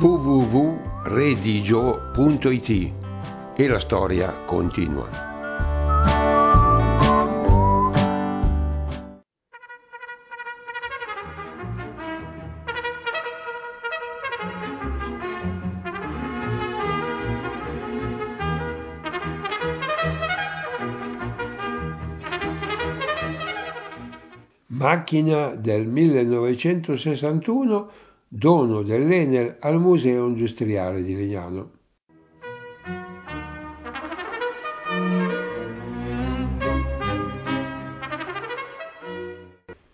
www.redigio.it e la storia continua. Macchina del 1961, dono dell'Enel al Museo Industriale di Legnano.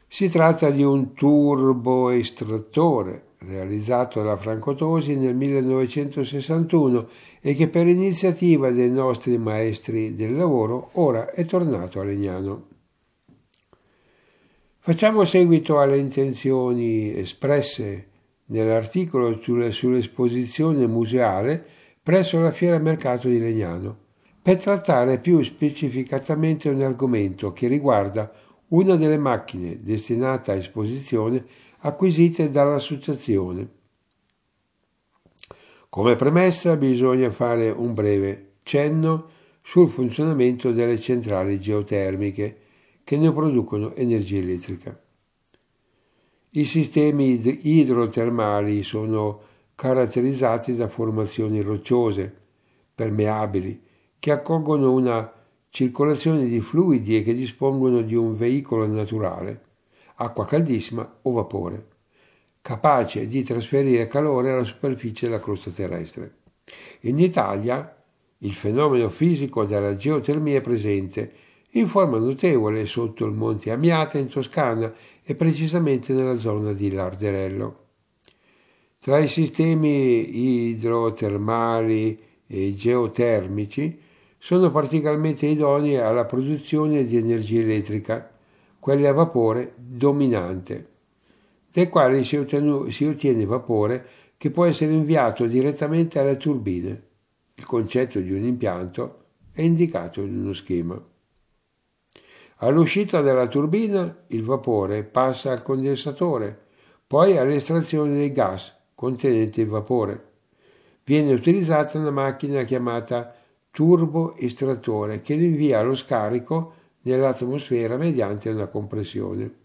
Si tratta di un turboestrattore realizzato da Francotosi nel 1961 e che per iniziativa dei nostri maestri del lavoro ora è tornato a Legnano. Facciamo seguito alle intenzioni espresse nell'articolo sull'esposizione museale presso la Fiera Mercato di Legnano, per trattare più specificatamente un argomento che riguarda una delle macchine destinate a esposizione acquisite dall'associazione. Come premessa bisogna fare un breve cenno sul funzionamento delle centrali geotermiche che ne producono energia elettrica. I sistemi idrotermali sono caratterizzati da formazioni rocciose, permeabili, che accolgono una circolazione di fluidi e che dispongono di un veicolo naturale, acqua caldissima o vapore, capace di trasferire calore alla superficie della crosta terrestre. In Italia il fenomeno fisico della geotermia è presente in forma notevole sotto il monte Amiata in Toscana e precisamente nella zona di Larderello. Tra i sistemi idrotermali e geotermici sono particolarmente idonei alla produzione di energia elettrica, quelle a vapore dominante, dai quali si, ottenu- si ottiene vapore che può essere inviato direttamente alle turbine. Il concetto di un impianto è indicato in uno schema. All'uscita della turbina il vapore passa al condensatore, poi all'estrazione dei gas contenenti il vapore. Viene utilizzata una macchina chiamata turboestrattore che rinvia lo scarico nell'atmosfera mediante una compressione.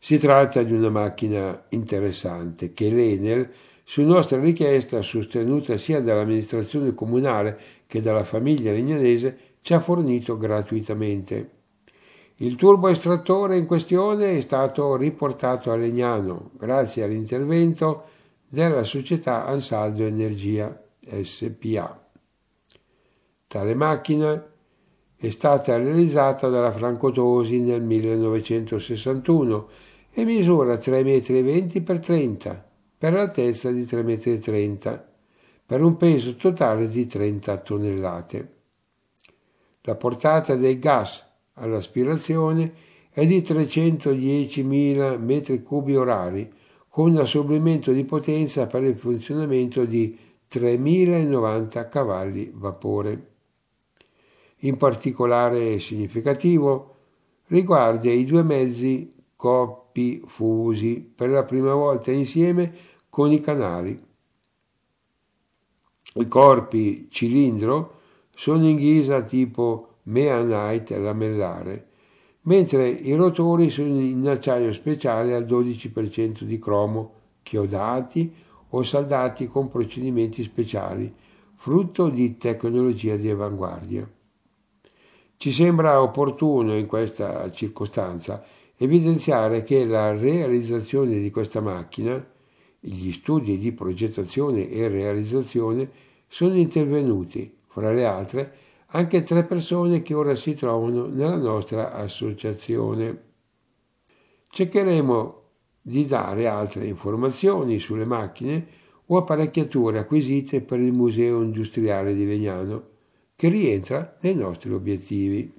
Si tratta di una macchina interessante che l'Enel, su nostra richiesta sostenuta sia dall'amministrazione comunale che dalla famiglia legnanese, ci ha fornito gratuitamente. Il turboestrattore in questione è stato riportato a Legnano grazie all'intervento della società Ansaldo Energia SPA. Tale macchina è stata realizzata dalla Francotosi nel 1961 e misura 3,20 m x 30 per l'altezza di 3,30 m per un peso totale di 30 tonnellate. La portata dei gas all'aspirazione è di 310.000 m3 orari, con un assorbimento di potenza per il funzionamento di 3.090 cavalli vapore. In particolare significativo riguarda i due mezzi coppi fusi per la prima volta insieme con i canali. I corpi cilindro sono in ghisa tipo Meanite lamellare, mentre i rotori sono in acciaio speciale al 12% di cromo, chiodati o saldati con procedimenti speciali, frutto di tecnologia di avanguardia. Ci sembra opportuno in questa circostanza evidenziare che la realizzazione di questa macchina, gli studi di progettazione e realizzazione sono intervenuti con le altre anche tre persone che ora si trovano nella nostra associazione. Cercheremo di dare altre informazioni sulle macchine o apparecchiature acquisite per il Museo Industriale di Legnano, che rientra nei nostri obiettivi.